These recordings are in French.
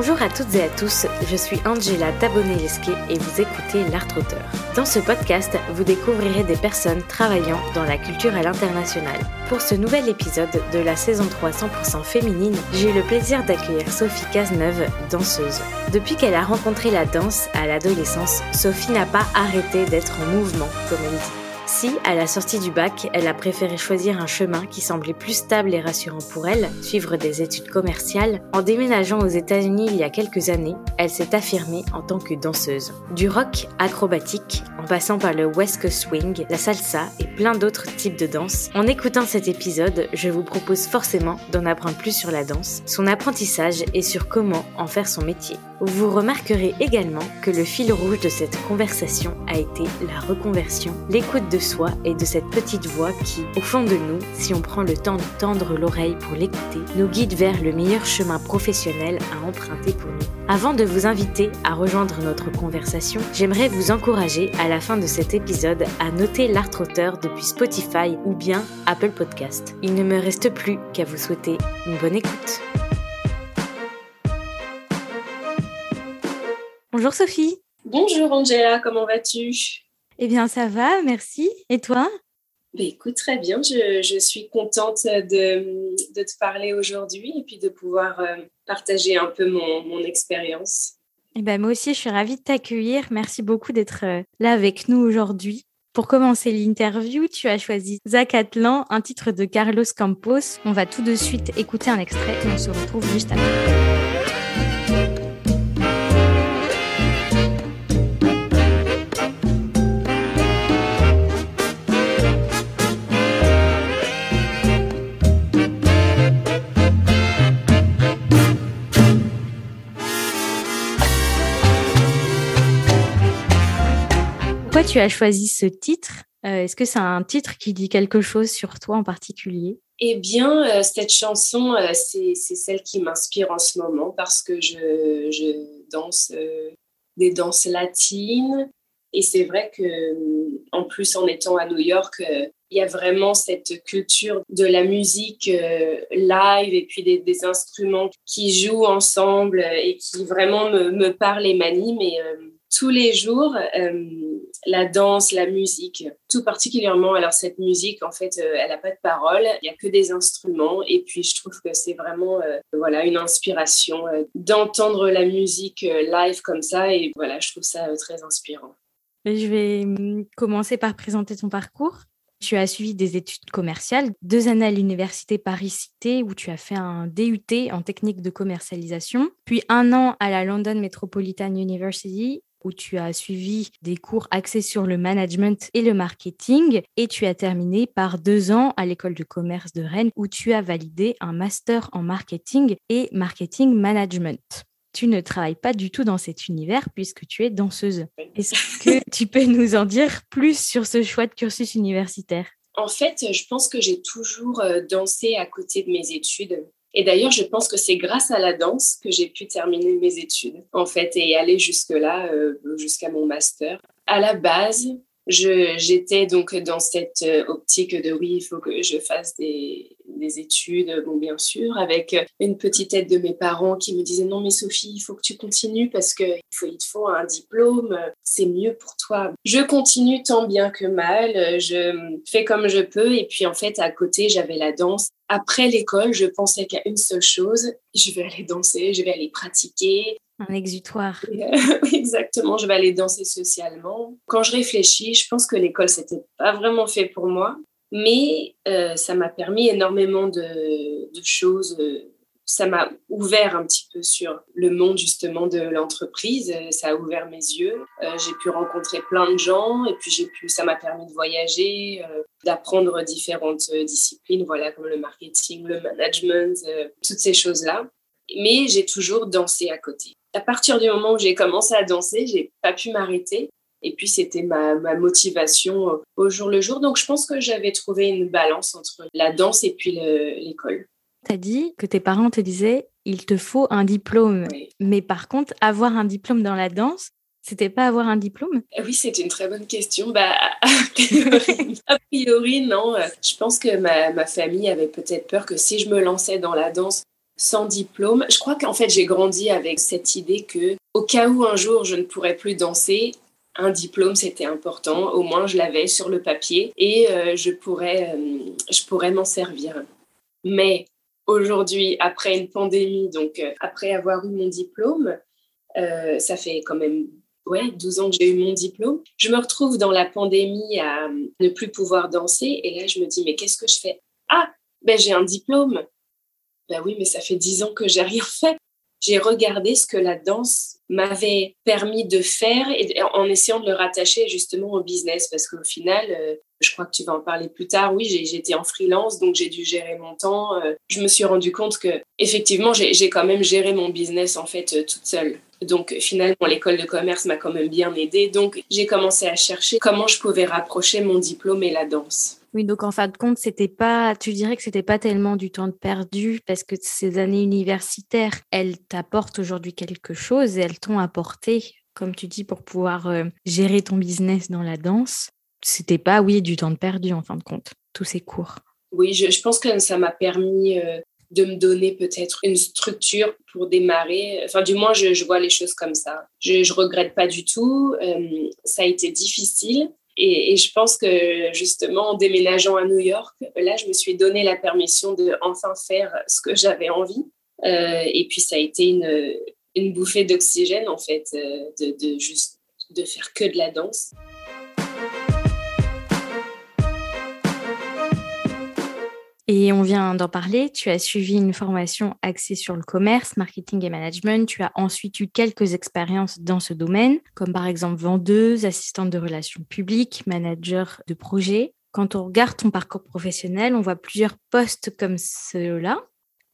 Bonjour à toutes et à tous, je suis Angela Tabonelesque et vous écoutez L'Art Auteur. Dans ce podcast, vous découvrirez des personnes travaillant dans la culture à l'international. Pour ce nouvel épisode de la saison 3 100% féminine, j'ai eu le plaisir d'accueillir Sophie Cazeneuve, danseuse. Depuis qu'elle a rencontré la danse à l'adolescence, Sophie n'a pas arrêté d'être en mouvement, comme elle dit. Si, à la sortie du bac, elle a préféré choisir un chemin qui semblait plus stable et rassurant pour elle, suivre des études commerciales, en déménageant aux États-Unis il y a quelques années, elle s'est affirmée en tant que danseuse. Du rock acrobatique, en passant par le West Coast Swing, la salsa et plein d'autres types de danse, en écoutant cet épisode, je vous propose forcément d'en apprendre plus sur la danse, son apprentissage et sur comment en faire son métier. Vous remarquerez également que le fil rouge de cette conversation a été la reconversion, l'écoute de soi et de cette petite voix qui, au fond de nous, si on prend le temps de tendre l'oreille pour l'écouter, nous guide vers le meilleur chemin professionnel à emprunter pour nous. Avant de vous inviter à rejoindre notre conversation, j'aimerais vous encourager à la fin de cet épisode à noter l'art auteur depuis Spotify ou bien Apple Podcast. Il ne me reste plus qu'à vous souhaiter une bonne écoute. Bonjour Sophie. Bonjour Angela, comment vas-tu? Eh bien ça va, merci. Et toi? Bah, Écoute, très bien. Je, suis contente de, te parler aujourd'hui et puis de pouvoir euh, partager un peu mon, expérience. Eh ben, moi aussi, je suis ravie de t'accueillir. Merci beaucoup d'être euh, là avec nous aujourd'hui. Pour commencer l'interview, tu as choisi Zach Atlan, un titre de Carlos Campos. On va tout de suite écouter un extrait et on se retrouve juste après. Tu as choisi ce titre? Euh, Est-ce que c'est un titre qui dit quelque chose sur toi en particulier? Eh bien, euh, cette chanson, euh, c'est celle qui m'inspire en ce moment parce que je, danse des danses latines. Et c'est vrai que, en plus, en étant à New York, il y a vraiment cette culture de la musique live et puis des, instruments qui jouent ensemble et qui vraiment me, me parlent et m'animent. Et tous les jours, la danse, la musique, tout particulièrement. Alors cette musique, en fait, euh, elle n'a pas de parole, il n'y a que des instruments. Et puis je trouve que c'est vraiment euh, voilà une inspiration euh, d'entendre la musique live comme ça. Et voilà, je trouve ça très inspirant. Je vais hum, commencer par présenter ton parcours. Tu as suivi des études commerciales, deux années à l'université Paris-Cité où tu as fait un DUT en technique de commercialisation, puis un an à la London Metropolitan University où tu as suivi des cours axés sur le management et le marketing et tu as terminé par deux ans à l'école de commerce de Rennes où tu as validé un master en marketing et marketing management. Tu ne travailles pas du tout dans cet univers puisque tu es danseuse. Est-ce que tu peux nous en dire plus sur ce choix de cursus universitaire? En fait, je pense que j'ai toujours euh, dansé à côté de mes études. Et d'ailleurs, je pense que c'est grâce à la danse que j'ai pu terminer mes études, en fait, et aller jusque-là, euh, jusqu'à mon master. À la base, j'étais donc dans cette euh, optique de oui, il faut que je fasse des, des, études, bon, bien sûr, avec une petite aide de mes parents qui me disaient non, mais Sophie, il faut que tu continues parce qu'il faut, il te faut un diplôme, c'est mieux pour toi. Je continue tant bien que mal, je fais comme je peux, et puis en fait, à côté, j'avais la danse. Après l'école, je pensais qu'à une seule chose, je vais aller danser, je vais aller pratiquer, un exutoire. Exactement, je vais aller danser socialement. Quand je réfléchis, je pense que l'école, c'était pas vraiment fait pour moi, mais euh, ça m'a permis énormément de, choses. Ça m'a ouvert un petit peu sur le monde justement de l'entreprise. Ça a ouvert mes yeux. Euh, j'ai pu rencontrer plein de gens et puis j'ai pu. Ça m'a permis de voyager, euh, d'apprendre différentes disciplines, voilà comme le marketing, le management, toutes ces choses là. Mais j'ai toujours dansé à côté à partir du moment où j'ai commencé à danser, j'ai pas pu m'arrêter. Et puis, c'était ma, motivation euh, au jour le jour. Donc, je pense que j'avais trouvé une balance entre la danse et puis l'école. Tu as dit que tes parents te disaient il te faut un diplôme. Mais par contre, avoir un diplôme dans la danse, c'était pas avoir un diplôme? Eh Oui, c'est une très bonne question. Bah, a, priori, non. Je pense que ma, ma famille avait peut-être peur que si je me lançais dans la danse, sans diplôme. Je crois qu'en fait, j'ai grandi avec cette idée que, au cas où un jour je ne pourrais plus danser, un diplôme c'était important. Au moins, je l'avais sur le papier et euh, je pourrais, euh, je pourrais m'en servir. Mais aujourd'hui, après une pandémie, donc euh, après avoir eu mon diplôme, ça fait quand même ouais, 12 ans que j'ai eu mon diplôme. Je me retrouve dans la pandémie à ne plus pouvoir danser et là, je me dis, mais qu'est-ce que je fais? Ah, ben j'ai un diplôme. Ben oui, mais ça fait 10 ans que j'ai rien fait. J'ai regardé ce que la danse m'avait permis de faire et en essayant de le rattacher justement au business parce qu'au final, euh, je crois que tu vas en parler plus tard. Oui, j'étais en freelance, donc j'ai dû gérer mon temps. Euh, je me suis rendu compte que effectivement, j'ai quand même géré mon business en fait euh, toute seule. Donc finalement, l'école de commerce m'a quand même bien aidée. Donc j'ai commencé à chercher comment je pouvais rapprocher mon diplôme et la danse. Oui, donc en fin de compte, c'était pas, tu dirais que c'était pas tellement du temps perdu parce que ces années universitaires, elles t'apportent aujourd'hui quelque chose et elles t'ont apporté, comme tu dis, pour pouvoir euh, gérer ton business dans la danse. C'était pas, oui, du temps perdu en fin de compte, tous ces cours. Oui, je, pense que ça m'a permis euh, de me donner peut-être une structure pour démarrer. Enfin, du moins, je, vois les choses comme ça. Je, ne regrette pas du tout. Euh, ça a été difficile, et, je pense que justement, en déménageant à New York, là, je me suis donné la permission de enfin faire ce que j'avais envie. Euh, et puis, ça a été une, bouffée d'oxygène, en fait, euh, de, juste de faire que de la danse. Et on vient d'en parler, tu as suivi une formation axée sur le commerce, marketing et management. Tu as ensuite eu quelques expériences dans ce domaine, comme par exemple vendeuse, assistante de relations publiques, manager de projet. Quand on regarde ton parcours professionnel, on voit plusieurs postes comme ceux-là.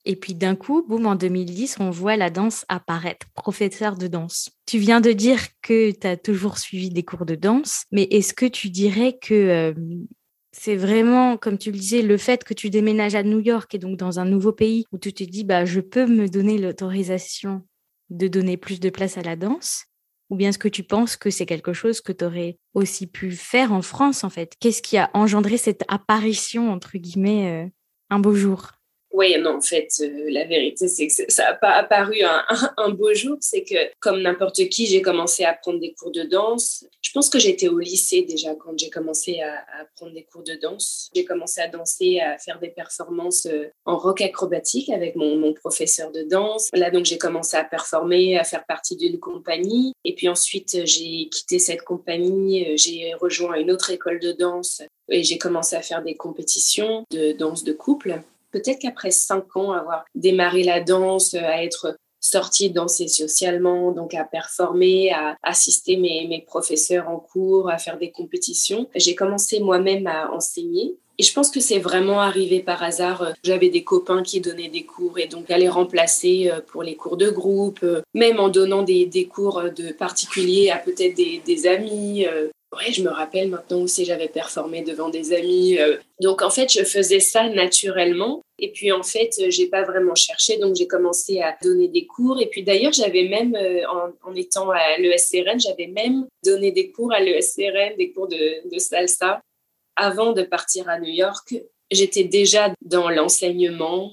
Et puis d'un coup, boum, en 2010, on voit la danse apparaître, professeur de danse. Tu viens de dire que tu as toujours suivi des cours de danse, mais est-ce que tu dirais que euh, c'est vraiment, comme tu le disais, le fait que tu déménages à New York et donc dans un nouveau pays où tu te dis, bah, je peux me donner l'autorisation de donner plus de place à la danse Ou bien est-ce que tu penses que c'est quelque chose que tu aurais aussi pu faire en France, en fait? Qu'est-ce qui a engendré cette apparition, entre guillemets, euh, un beau jour? Oui, non, en fait, euh, la vérité, c'est que ça n'a pas apparu un, beau jour. C'est que, comme n'importe qui, j'ai commencé à prendre des cours de danse. Je pense que j'étais au lycée déjà quand j'ai commencé à, prendre des cours de danse. J'ai commencé à danser, à faire des performances euh, en rock acrobatique avec mon, professeur de danse. Là, donc, j'ai commencé à performer, à faire partie d'une compagnie. Et puis ensuite, j'ai quitté cette compagnie. Euh, j'ai rejoint une autre école de danse et j'ai commencé à faire des compétitions de danse de couple peut-être qu'après cinq ans, avoir démarré la danse, à être sortie danser socialement, donc à performer, à assister mes, mes professeurs en cours, à faire des compétitions. J'ai commencé moi-même à enseigner. Et je pense que c'est vraiment arrivé par hasard. J'avais des copains qui donnaient des cours et donc à les remplacer euh, pour les cours de groupe, euh, même en donnant des, des cours de particuliers à peut-être des, des, amis. Euh, Ouais, je me rappelle maintenant aussi, j'avais performé devant des amis. Euh. Donc, en fait, je faisais ça naturellement. Et puis, en fait, j'ai pas vraiment cherché. Donc, j'ai commencé à donner des cours. Et puis, d'ailleurs, j'avais même, euh, en, étant à l'ESCRN, j'avais même donné des cours à l'ESCRN, des cours de, de salsa. Avant de partir à New York, j'étais déjà dans l'enseignement,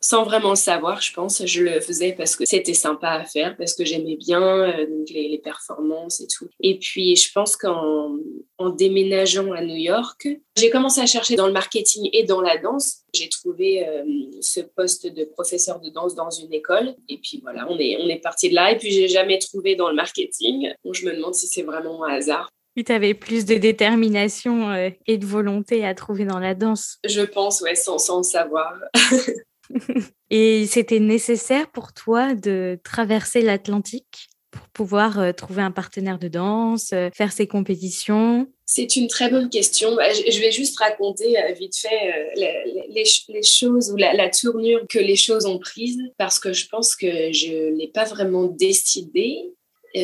sans vraiment le savoir, je pense. Je le faisais parce que c'était sympa à faire, parce que j'aimais bien euh, les, performances et tout. Et puis, je pense qu'en en déménageant à New York, j'ai commencé à chercher dans le marketing et dans la danse. J'ai trouvé euh, ce poste de professeur de danse dans une école. Et puis voilà, on est, on est parti de là. Et puis, j'ai jamais trouvé dans le marketing. Donc, je me demande si c'est vraiment un hasard. Tu avais plus de détermination euh, et de volonté à trouver dans la danse. Je pense, ouais, sans, sans le savoir. Et c'était nécessaire pour toi de traverser l'Atlantique pour pouvoir euh, trouver un partenaire de danse, euh, faire ces compétitions? C'est une très bonne question. Bah, je vais juste raconter euh, vite fait les, choses ou la, tournure que les choses ont prise parce que je pense que je ne l'ai pas vraiment décidé.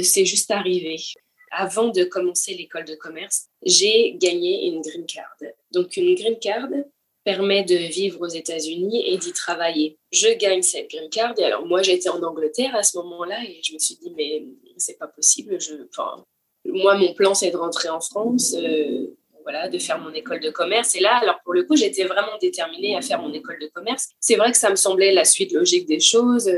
C'est juste arrivé. Avant de commencer l'école de commerce, j'ai gagné une green card. Donc une green card, permet de vivre aux États-Unis et d'y travailler. Je gagne cette green card et alors moi j'étais en Angleterre à ce moment-là et je me suis dit mais c'est pas possible. Moi mon plan c'est de rentrer en France. Euh, voilà, de faire mon école de commerce. Et là, alors pour le coup, j'étais vraiment déterminée à faire mon école de commerce. C'est vrai que ça me semblait la suite logique des choses.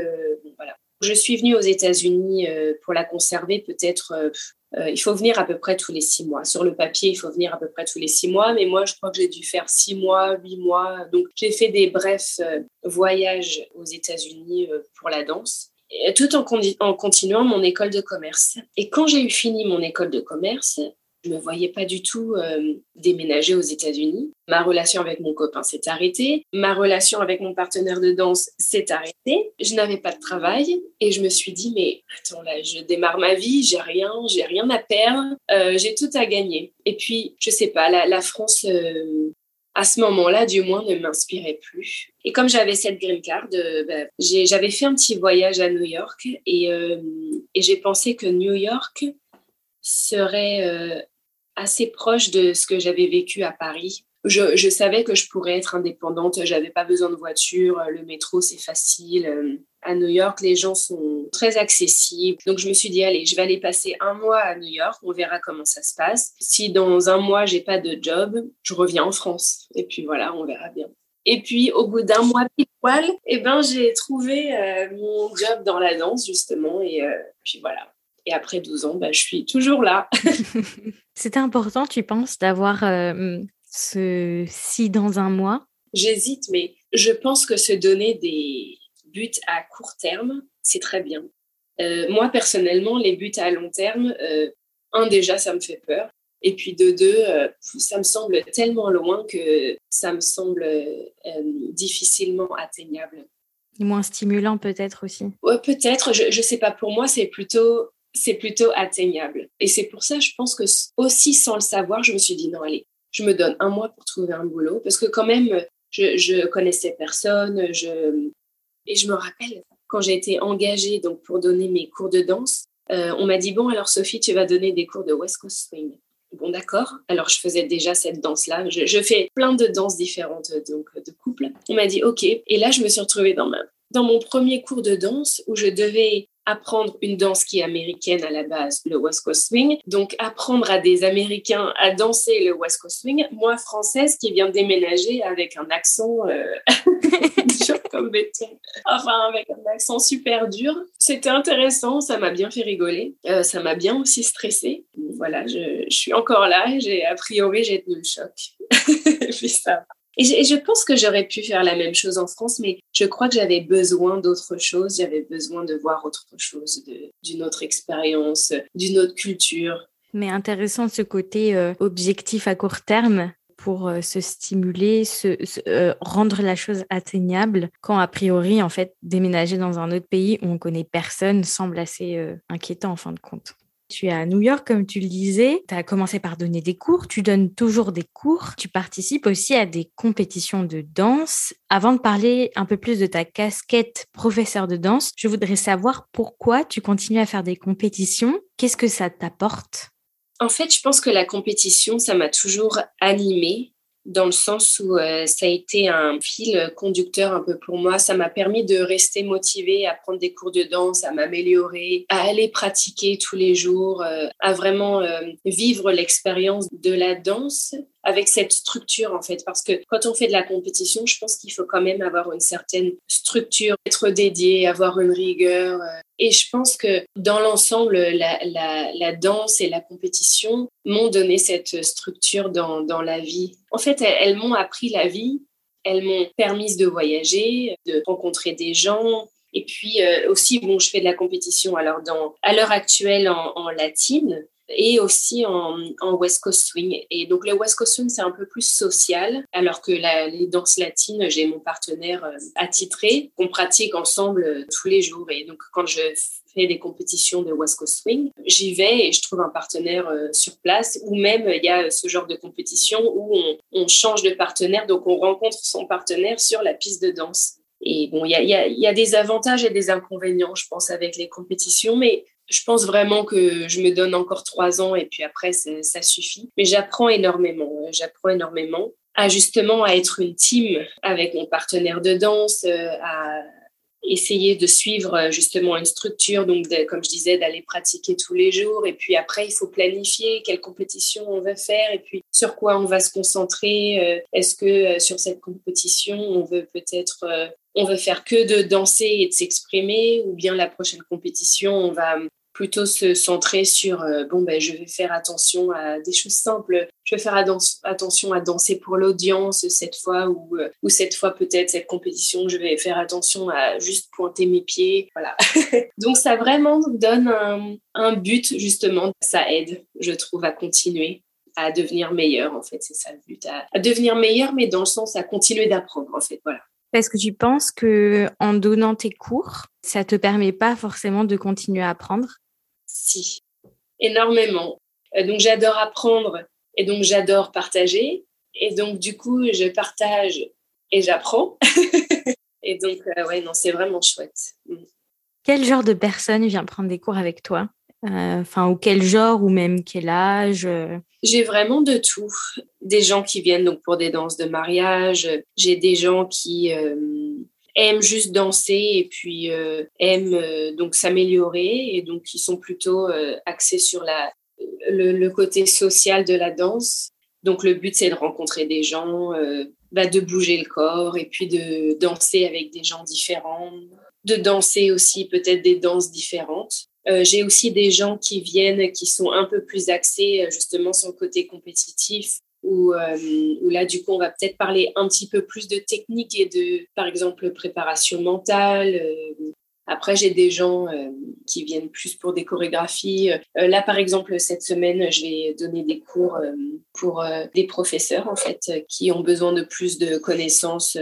voilà. Je suis venue aux États-Unis pour la conserver peut-être euh, il faut venir à peu près tous les six mois. Sur le papier, il faut venir à peu près tous les six mois, mais moi, je crois que j'ai dû faire six mois, huit mois. Donc, j'ai fait des brefs euh, voyages aux États-Unis euh, pour la danse, tout en, en continuant mon école de commerce. Et quand j'ai eu fini mon école de commerce, je ne me voyais pas du tout euh, déménager aux États-Unis. Ma relation avec mon copain s'est arrêtée. Ma relation avec mon partenaire de danse s'est arrêtée. Je n'avais pas de travail et je me suis dit mais attends là, je démarre ma vie, j'ai rien, j'ai rien à perdre, euh, j'ai tout à gagner. Et puis je sais pas, la, France euh, à ce moment-là, du moins, ne m'inspirait plus. Et comme j'avais cette green card, bah, j'avais fait un petit voyage à New York et, et j'ai pensé que New York serait euh, assez proche de ce que j'avais vécu à Paris. Je, savais que je pourrais être indépendante, j'avais pas besoin de voiture, le métro c'est facile. Euh, à New York, les gens sont très accessibles. Donc je me suis dit, allez, je vais aller passer un mois à New York, on verra comment ça se passe. Si dans un mois, j'ai pas de job, je reviens en France. Et puis voilà, on verra bien. Et puis, au bout d'un mois pile poil, eh ben, j'ai trouvé euh, mon job dans la danse, justement. Et puis voilà, et après 12 ans, bah, je suis toujours là. C'était important, tu penses, d'avoir euh, ce si dans un mois? J'hésite, mais je pense que se donner des buts à court terme, c'est très bien. Euh, moi, personnellement, les buts à long terme, euh, un, déjà, ça me fait peur. Et puis de deux, ça me semble tellement loin que ça me semble difficilement atteignable. Moins stimulant peut-être aussi. Ouais, peut-être. Je ne sais pas. Pour moi, c'est plutôt c'est plutôt atteignable. Et c'est pour ça, je pense que aussi sans le savoir, je me suis dit non, allez, je me donne un mois pour trouver un boulot parce que quand même, je, connaissais personne. Je... Et je me rappelle quand j'ai été engagée donc pour donner mes cours de danse, euh, on m'a dit bon alors Sophie, tu vas donner des cours de West Coast Swing. Bon d'accord. Alors je faisais déjà cette danse-là. Je, fais plein de danses différentes donc de couple. On m'a dit ok. Et là je me suis retrouvée dans dans mon premier cours de danse où je devais apprendre une danse qui est américaine à la base, le West Coast Swing. Donc, apprendre à des Américains à danser le West Coast Swing. Moi, française, qui vient de déménager avec un accent euh, comme béton. Enfin, avec un accent super dur. C'était intéressant, ça m'a bien fait rigoler. Euh, ça m'a bien aussi stressé. Voilà, je, suis encore là j'ai, a priori, j'ai tenu le choc. puis ça et je, pense que j'aurais pu faire la même chose en France, mais je crois que j'avais besoin d'autre chose. J'avais besoin de voir autre chose, d'une autre expérience, d'une autre culture. Mais intéressant ce côté euh, objectif à court terme pour euh, se stimuler, euh, rendre la chose atteignable, quand a priori, en fait, déménager dans un autre pays où on connaît personne semble assez inquiétant en fin de compte. Tu es à New York, comme tu le disais. Tu as commencé par donner des cours. Tu donnes toujours des cours. Tu participes aussi à des compétitions de danse. Avant de parler un peu plus de ta casquette professeur de danse, je voudrais savoir pourquoi tu continues à faire des compétitions. Qu'est-ce que ça t'apporte? En fait, je pense que la compétition, ça m'a toujours animée dans le sens où euh, ça a été un fil conducteur un peu pour moi. Ça m'a permis de rester motivée à prendre des cours de danse, à m'améliorer, à aller pratiquer tous les jours, euh, à vraiment euh, vivre l'expérience de la danse avec cette structure en fait. Parce que quand on fait de la compétition je pense qu'il faut quand même avoir une certaine structure être dédié avoir une rigueur et je pense que dans l'ensemble la, danse et la compétition m'ont donné cette structure dans, la vie. En fait elles, m'ont appris la vie elles m'ont permis de voyager de rencontrer des gens. Et puis euh, aussi bon je fais de la compétition alors dans à l'heure actuelle en latine et aussi en, West Coast Swing. Et donc le West Coast Swing, c'est un peu plus social, alors que les danses latines, j'ai mon partenaire euh, attitré qu'on pratique ensemble euh, tous les jours. Et donc quand je fais des compétitions de West Coast Swing, j'y vais et je trouve un partenaire euh, sur place, ou même il y a ce genre de compétition où on, change de partenaire, donc on rencontre son partenaire sur la piste de danse. Et bon, il y a, des avantages et des inconvénients, je pense, avec les compétitions, mais je pense vraiment que je me donne encore trois ans et puis après, ça suffit. Mais j'apprends énormément. Euh, j'apprends énormément à justement à être une team avec mon partenaire de danse, euh, à, essayer de suivre euh, justement une structure, donc comme je disais, d'aller pratiquer tous les jours. Et puis après, il faut planifier quelle compétition on veut faire et puis sur quoi on va se concentrer. Est-ce que sur cette compétition, on veut peut-être, on veut faire que de danser et de s'exprimer, ou bien la prochaine compétition, on va plutôt se centrer sur euh, bon ben je vais faire attention à des choses simples. Je vais faire attention à danser pour l'audience cette fois ou euh, ou cette fois peut-être cette compétition. Je vais faire attention à juste pointer mes pieds. Voilà. Donc ça vraiment donne un, un, but justement. Ça aide je trouve à continuer à devenir meilleur en fait. C'est ça le but à, à devenir meilleur mais dans le sens à continuer d'apprendre en fait. Voilà. Est-ce que tu penses que en donnant tes cours, ça te permet pas forcément de continuer à apprendre? Si, énormément. Euh, donc j'adore apprendre et donc j'adore partager. Et donc du coup, je partage et j'apprends. et donc, euh, ouais, non, c'est vraiment chouette. Mm. Quel genre de personne vient prendre des cours avec toi? Euh, Enfin, ou quel genre, ou même quel âge? J'ai vraiment de tout. Des gens qui viennent donc pour des danses de mariage. J'ai des gens qui aiment juste danser et puis euh, aiment euh, donc s'améliorer et donc ils sont plutôt euh, axés sur la, le, côté social de la danse. Donc le but c'est de rencontrer des gens, bah, de bouger le corps et puis de danser avec des gens différents, de danser aussi peut-être des danses différentes. J'ai aussi des gens qui viennent qui sont un peu plus axés justement sur le côté compétitif où, euh, où, là, du coup, on va peut-être parler un petit peu plus de technique et de, par exemple, préparation mentale. Euh. Après, j'ai des gens euh, qui viennent plus pour des chorégraphies. là, par exemple, cette semaine, je vais donner des cours pour des professeurs, en fait, qui ont besoin de plus de connaissances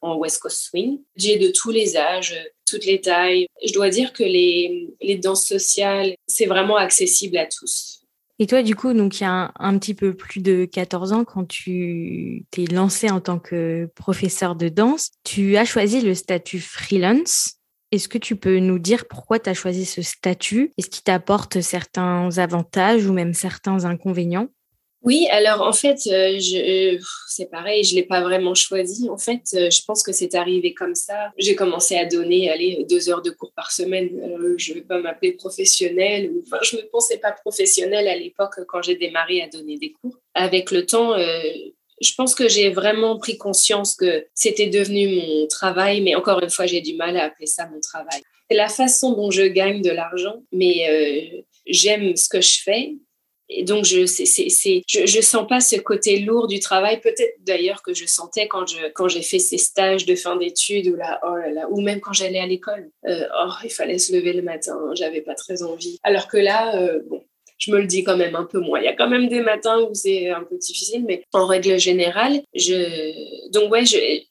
en West Coast Swing. J'ai de tous les âges, toutes les tailles. Je dois dire que les, les danses sociales, c'est vraiment accessible à tous. Et toi, du coup, donc il y a un, petit peu plus de 14 ans, quand tu t'es lancé en tant que professeur de danse, tu as choisi le statut freelance. Est-ce que tu peux nous dire pourquoi tu as choisi ce statut? Est-ce qu'il t'apporte certains avantages ou même certains inconvénients? Oui, alors en fait, euh, je, c'est pareil, je l'ai pas vraiment choisi. En fait, euh, je pense que c'est arrivé comme ça. J'ai commencé à donner, allez, deux heures de cours par semaine. Euh, je vais pas m'appeler professionnelle. Enfin, je me pensais pas professionnelle à l'époque quand j'ai démarré à donner des cours. Avec le temps, je pense que j'ai vraiment pris conscience que c'était devenu mon travail, mais encore une fois, j'ai du mal à appeler ça mon travail. C'est la façon dont je gagne de l'argent, mais j'aime ce que je fais et donc, je c'est, je, sens pas ce côté lourd du travail, peut-être d'ailleurs que je sentais quand, je, quand j'ai fait ces stages de fin d'études ou, là, oh là, ou même quand j'allais à l'école. Euh, oh, il fallait se lever le matin, j'avais pas très envie. Alors que là, euh, bon, je me le dis quand même un peu moins. Il y a quand même des matins où c'est un peu difficile, mais en règle générale, je. Donc, ouais,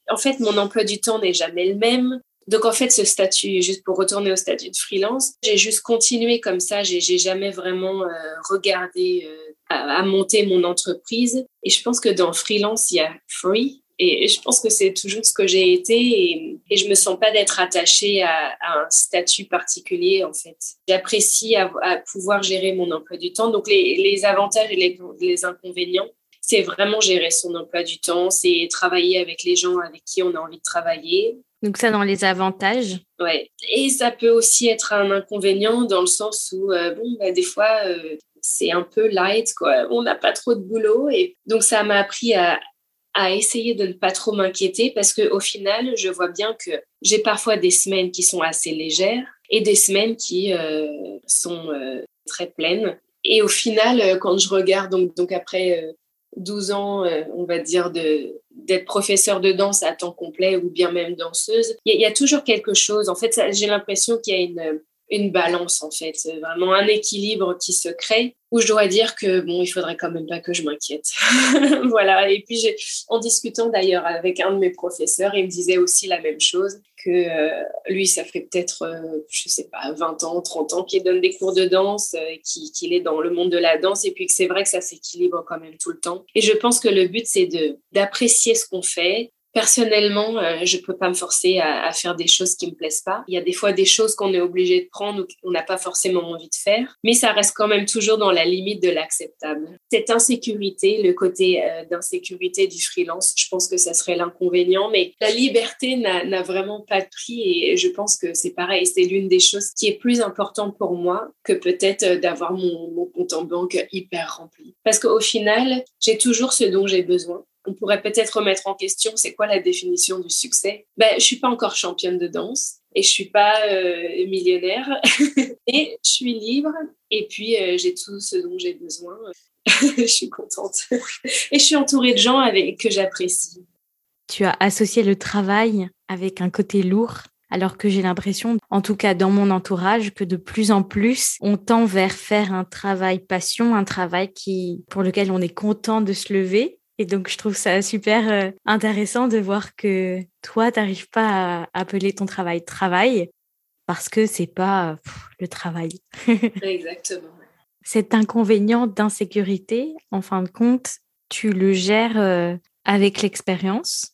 en fait, mon emploi du temps n'est jamais le même. Donc en fait, ce statut, juste pour retourner au statut de freelance, j'ai juste continué comme ça. J'ai jamais vraiment euh, regardé euh, à, monter mon entreprise. Et je pense que dans freelance, il y a free. Et je pense que c'est toujours ce que j'ai été et, et je me sens pas d'être attachée à, un statut particulier en fait. J'apprécie à, pouvoir gérer mon emploi du temps. Donc les, les avantages et les inconvénients, c'est vraiment gérer son emploi du temps, c'est travailler avec les gens avec qui on a envie de travailler, donc ça dans les avantages. Ouais. Et ça peut aussi être un inconvénient dans le sens où euh, bon bah, des fois euh, c'est un peu light quoi. On n'a pas trop de boulot et donc ça m'a appris à, à essayer de ne pas trop m'inquiéter parce que au final je vois bien que j'ai parfois des semaines qui sont assez légères et des semaines qui euh, sont très pleines. Et au final, quand je regarde donc donc après 12 ans, on va dire de d'être professeur de danse à temps complet ou bien même danseuse, il y, a toujours quelque chose. En fait, j'ai l'impression qu'il y a une, une balance, en fait, vraiment un équilibre qui se crée où je dois dire que bon, il faudrait quand même pas que je m'inquiète. voilà. Et puis, en discutant d'ailleurs avec un de mes professeurs, il me disait aussi la même chose que euh, lui, ça fait peut-être, euh, je sais pas, 20 ans, 30 ans qu'il donne des cours de danse, euh, qu'il est dans le monde de la danse, et puis que c'est vrai que ça s'équilibre quand même tout le temps. Et je pense que le but, c'est de d'apprécier ce qu'on fait, Personnellement, euh, je peux pas me forcer à, à, faire des choses qui me plaisent pas. Il y a des fois des choses qu'on est obligé de prendre ou qu'on n'a pas forcément envie de faire, mais ça reste quand même toujours dans la limite de l'acceptable. Cette insécurité, le côté euh, d'insécurité du freelance, je pense que ça serait l'inconvénient, mais la liberté n'a vraiment pas de prix et je pense que c'est pareil. C'est l'une des choses qui est plus importante pour moi que peut-être euh, d'avoir mon, mon compte en banque hyper rempli. Parce qu'au final, j'ai toujours ce dont j'ai besoin on pourrait peut-être remettre en question c'est quoi la définition du succès? Ben, je suis pas encore championne de danse et je suis pas euh, millionnaire et je suis libre et puis euh, j'ai tout ce dont j'ai besoin. je suis contente et je suis entourée de gens avec que j'apprécie. Tu as associé le travail avec un côté lourd alors que j'ai l'impression, en tout cas dans mon entourage, que de plus en plus, on tend vers faire un travail passion, un travail qui, pour lequel on est content de se lever et donc, je trouve ça super euh, intéressant de voir que toi, tu n'arrives pas à appeler ton travail travail parce que c'est pas le travail. Exactement. Cet inconvénient d'insécurité, en fin de compte, tu le gères euh, avec l'expérience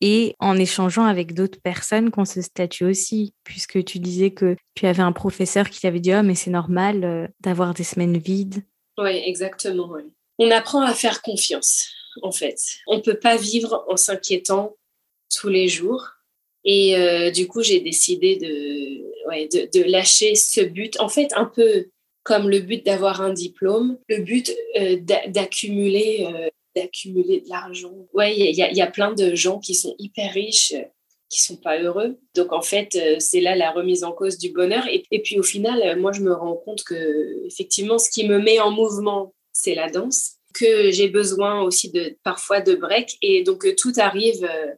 et en échangeant avec d'autres personnes qui ont ce statut aussi, puisque tu disais que tu avais un professeur qui t'avait dit Oh, mais c'est normal euh, d'avoir des semaines vides. Oui, exactement. On apprend à faire confiance en fait. On ne peut pas vivre en s'inquiétant tous les jours. Et euh, du coup, j'ai décidé de, lâcher ce but. En fait, un peu comme le but d'avoir un diplôme, le but euh, d'accumuler euh, d'accumuler de l'argent. Ouais, il y, y, a plein de gens qui sont hyper riches qui sont pas heureux. Donc en fait, c'est là la remise en cause du bonheur. Et, et, puis au final, moi je me rends compte que effectivement, ce qui me met en mouvement, c'est la danse que j'ai besoin aussi de parfois de break et donc euh, tout arrive euh,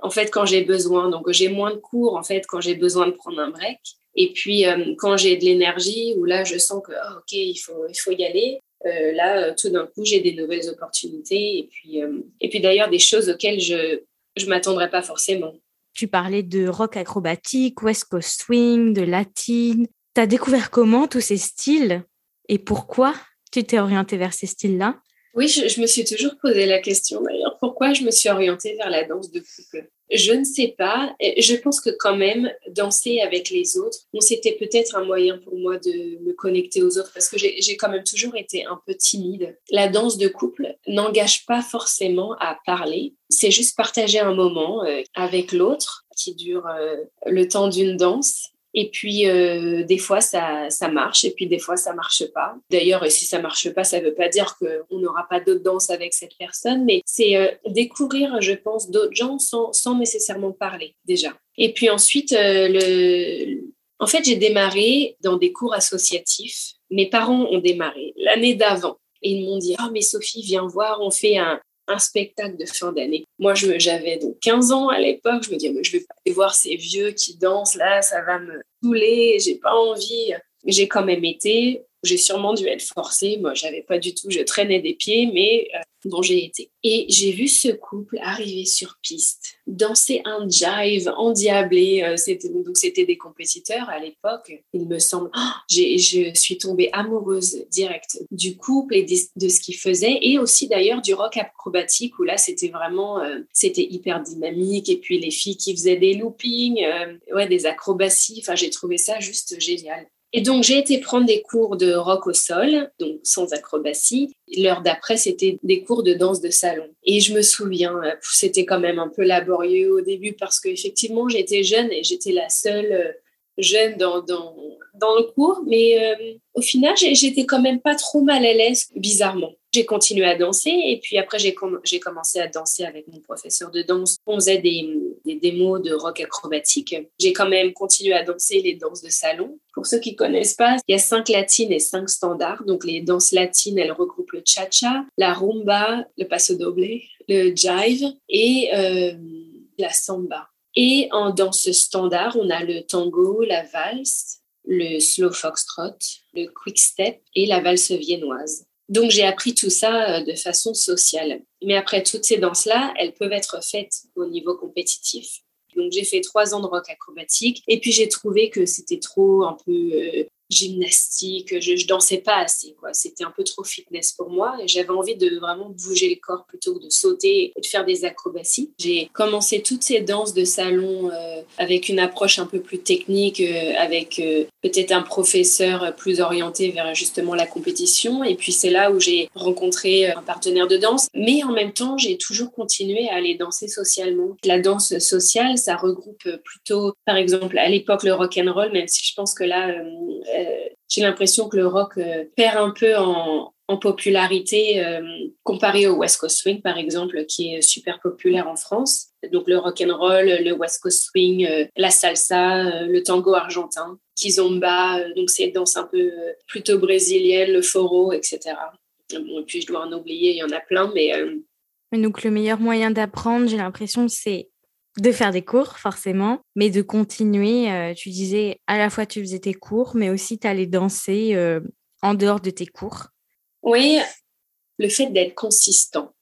en fait quand j'ai besoin. Donc j'ai moins de cours en fait quand j'ai besoin de prendre un break. Et puis euh, quand j'ai de l'énergie ou là je sens que oh, ok il faut il faut y aller. là tout d'un coup j'ai des nouvelles opportunités et puis et puis d'ailleurs des choses auxquelles je je m'attendrais pas forcément. Tu parlais de rock acrobatique, West Coast swing, de latine. Tu as découvert comment tous ces styles et pourquoi tu t'es orienté vers ces styles-là? Oui, je, me suis toujours posé la question d'ailleurs, pourquoi je me suis orientée vers la danse de couple? Je ne sais pas. Je pense que quand même, danser avec les autres, c'était peut-être un moyen pour moi de me connecter aux autres parce que j'ai quand même toujours été un peu timide. La danse de couple n'engage pas forcément à parler, c'est juste partager un moment euh, avec l'autre qui dure euh, le temps d'une danse et puis, euh, des fois, ça, ça marche, et puis des fois, ça marche pas. D'ailleurs, si ça marche pas, ça veut pas dire qu'on n'aura pas d'autres danses avec cette personne, mais c'est euh, découvrir, je pense, d'autres gens sans, sans nécessairement parler, déjà. Et puis ensuite, euh, le... en fait, j'ai démarré dans des cours associatifs. Mes parents ont démarré l'année d'avant. Et ils m'ont dit, oh, mais Sophie, viens voir, on fait un, un spectacle de fin d'année. Moi, j'avais donc 15 ans à l'époque. Je me disais, mais je vais pas aller voir ces vieux qui dansent là, ça va me saouler, j'ai pas envie. J'ai quand même été. J'ai sûrement dû être forcée. Moi, j'avais pas du tout, je traînais des pieds, mais euh, bon, j'ai été. Et j'ai vu ce couple arriver sur piste, danser un jive endiablé. Euh, donc c'était des compétiteurs à l'époque. Il me semble. Oh, je suis tombée amoureuse directe du couple et de, ce qu'ils faisaient, et aussi d'ailleurs du rock acrobatique où là c'était vraiment, euh, c'était hyper dynamique. Et puis les filles qui faisaient des loopings, ouais, des acrobaties. Enfin, j'ai trouvé ça juste génial. Et donc, j'ai été prendre des cours de rock au sol, donc sans acrobatie. L'heure d'après, c'était des cours de danse de salon. Et je me souviens, euh, c'était quand même un peu laborieux au début parce qu'effectivement, j'étais jeune et j'étais la seule euh, jeune dans, dans, dans le cours. Mais euh, au final, j'étais quand même pas trop mal à l'aise, bizarrement j'ai continué à danser et puis après j'ai commencé à danser avec mon professeur de danse. On faisait des, des démos de rock acrobatique. J'ai quand même continué à danser les danses de salon. Pour ceux qui connaissent pas, il y a cinq latines et cinq standards. Donc les danses latines, elles regroupent le cha-cha, la rumba, le paso doble, le jive et euh, la samba. Et en danse standard, on a le tango, la valse, le slow foxtrot, le quick step et la valse viennoise. Donc j'ai appris tout ça euh, de façon sociale. Mais après, toutes ces danses-là, elles peuvent être faites au niveau compétitif. Donc j'ai fait trois ans de rock acrobatique et puis j'ai trouvé que c'était trop un peu... Gymnastique, je, je dansais pas assez, quoi. C'était un peu trop fitness pour moi et j'avais envie de vraiment bouger le corps plutôt que de sauter et de faire des acrobaties. J'ai commencé toutes ces danses de salon euh, avec une approche un peu plus technique, euh, avec euh, peut-être un professeur plus orienté vers justement la compétition. Et puis c'est là où j'ai rencontré un partenaire de danse. Mais en même temps, j'ai toujours continué à aller danser socialement. La danse sociale, ça regroupe plutôt, par exemple, à l'époque le rock and roll, même si je pense que là, j'ai l'impression que le rock perd un peu en, popularité euh, comparé au West Coast Swing, par exemple, qui est super populaire en France. Donc le rock and roll, le West Coast Swing, euh, la salsa, euh, le tango argentin, kizomba, donc c'est danse un peu plutôt brésilienne, le foro, etc. Bon, et puis je dois en oublier, il y en a plein, mais... Donc le meilleur moyen d'apprendre, j'ai l'impression, c'est de faire des cours, forcément, mais de continuer. tu disais, à la fois tu faisais tes cours, mais aussi tu allais danser en dehors de tes cours. Oui, le fait d'être consistant.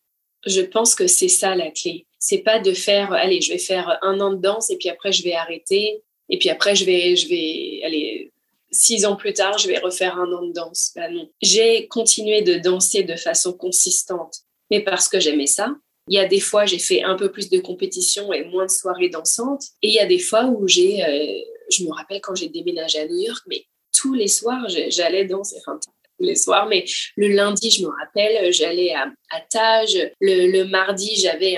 Je pense que c'est ça la clé. C'est pas de faire, allez, je vais faire un an de danse et puis après je vais arrêter et puis après je vais, je vais, allez, six ans plus tard je vais refaire un an de danse. Ben non. J'ai continué de danser de façon consistante, mais parce que j'aimais ça. Il y a des fois j'ai fait un peu plus de compétition et moins de soirées dansantes et il y a des fois où j'ai, euh, je me rappelle quand j'ai déménagé à New York, mais tous les soirs j'allais danser. Enfin, les soirs, mais le lundi, je me rappelle, j'allais à, à Tage. Le, mardi, j'avais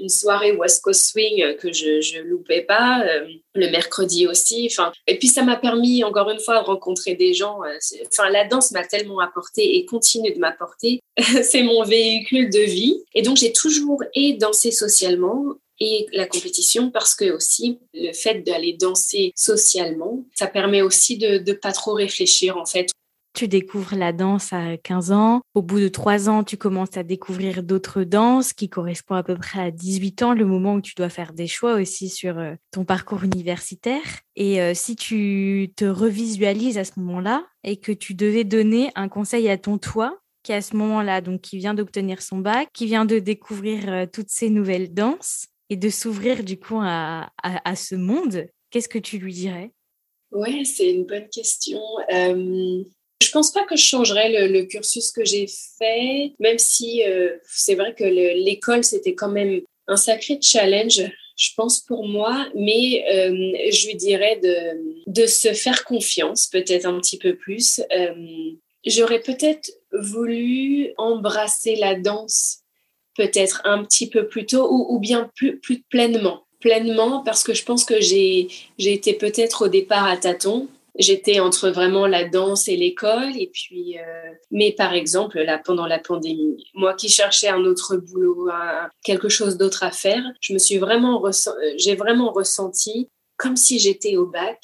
une soirée West Coast Swing que je ne loupais pas. Euh, le mercredi aussi. Enfin, et puis ça m'a permis encore une fois de rencontrer des gens. Euh, enfin, la danse m'a tellement apporté et continue de m'apporter. C'est mon véhicule de vie. Et donc j'ai toujours et dansé socialement et la compétition parce que aussi le fait d'aller danser socialement, ça permet aussi de ne pas trop réfléchir en fait tu découvres la danse à 15 ans. Au bout de 3 ans, tu commences à découvrir d'autres danses qui correspondent à peu près à 18 ans, le moment où tu dois faire des choix aussi sur euh, ton parcours universitaire. Et euh, si tu te revisualises à ce moment-là et que tu devais donner un conseil à ton toi, qui à ce moment-là, donc qui vient d'obtenir son bac, qui vient de découvrir euh, toutes ces nouvelles danses et de s'ouvrir du coup à, à, ce monde, qu'est-ce que tu lui dirais? Ouais, c'est une bonne question. Je pense pas que je changerais le, cursus que j'ai fait, même si euh, c'est vrai que l'école, c'était quand même un sacré challenge, je pense, pour moi, mais euh, je lui dirais de, de se faire confiance, peut-être un petit peu plus. Euh, j'aurais peut-être voulu embrasser la danse peut-être un petit peu plus tôt ou, bien plus, plus pleinement. Pleinement parce que je pense que j'ai été peut-être au départ à tâtons j'étais entre vraiment la danse et l'école. Et puis, euh, mais par exemple, là, pendant la pandémie, moi qui cherchais un autre boulot, quelque chose d'autre à faire, je me suis vraiment, euh, j'ai vraiment ressenti comme si j'étais au bac.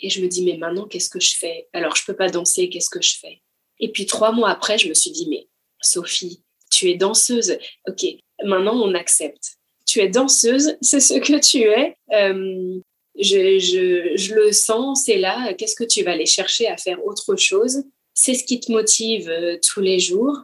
Et je me dis, mais maintenant, qu'est-ce que je fais? Alors, je peux pas danser, qu'est-ce que je fais? Et puis, trois mois après, je me suis dit, mais Sophie, tu es danseuse. Ok, maintenant, on accepte. Tu es danseuse, c'est ce que tu es. Euh, je, je, je le sens, c'est là, qu'est-ce que tu vas aller chercher à faire autre chose? C'est ce qui te motive euh, tous les jours.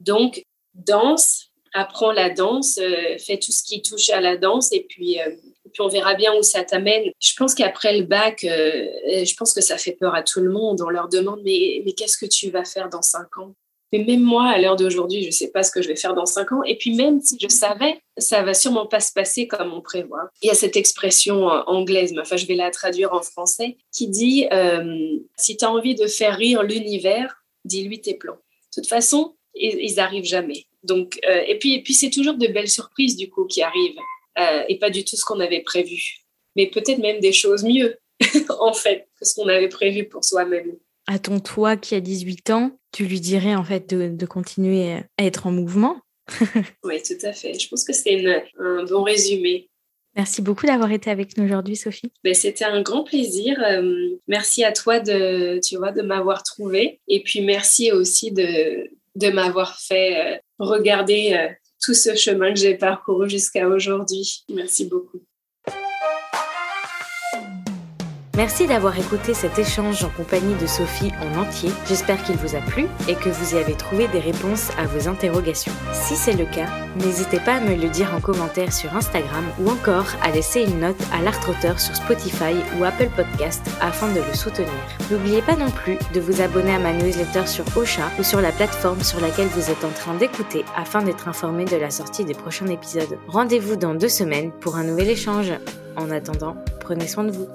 Donc, danse, apprends la danse, euh, fais tout ce qui touche à la danse et puis, euh, puis on verra bien où ça t'amène. Je pense qu'après le bac, je pense que ça fait peur à tout le monde. On leur demande, mais, mais qu'est-ce que tu vas faire dans cinq ans? Mais même moi, à l'heure d'aujourd'hui, je ne sais pas ce que je vais faire dans cinq ans. Et puis même si je savais, ça va sûrement pas se passer comme on prévoit. Il y a cette expression euh, anglaise, enfin je vais la traduire en français, qui dit euh, si tu as envie de faire rire l'univers, dis-lui tes plans. De toute façon, ils, n'arrivent jamais. Donc, euh, et puis, et puis c'est toujours de belles surprises du coup qui arrivent, et pas du tout ce qu'on avait prévu. Mais peut-être même des choses mieux, en fait, que ce qu'on avait prévu pour soi-même à ton toi qui a 18 ans, tu lui dirais en fait de, continuer à être en mouvement? Oui, tout à fait. Je pense que c'est un bon résumé. Merci beaucoup d'avoir été avec nous aujourd'hui, Sophie. Ben, C'était un grand plaisir. Euh, merci à toi de, tu vois, de m'avoir trouvé. Et puis merci aussi de, de m'avoir fait euh, regarder euh, tout ce chemin que j'ai parcouru jusqu'à aujourd'hui. Merci beaucoup. Merci d'avoir écouté cet échange en compagnie de Sophie en entier. J'espère qu'il vous a plu et que vous y avez trouvé des réponses à vos interrogations. Si c'est le cas, n'hésitez pas à me le dire en commentaire sur Instagram ou encore à laisser une note à l'Artroteur sur Spotify ou Apple Podcast afin de le soutenir. N'oubliez pas non plus de vous abonner à ma newsletter sur Ocha ou sur la plateforme sur laquelle vous êtes en train d'écouter afin d'être informé de la sortie des prochains épisodes. Rendez-vous dans deux semaines pour un nouvel échange. En attendant, prenez soin de vous.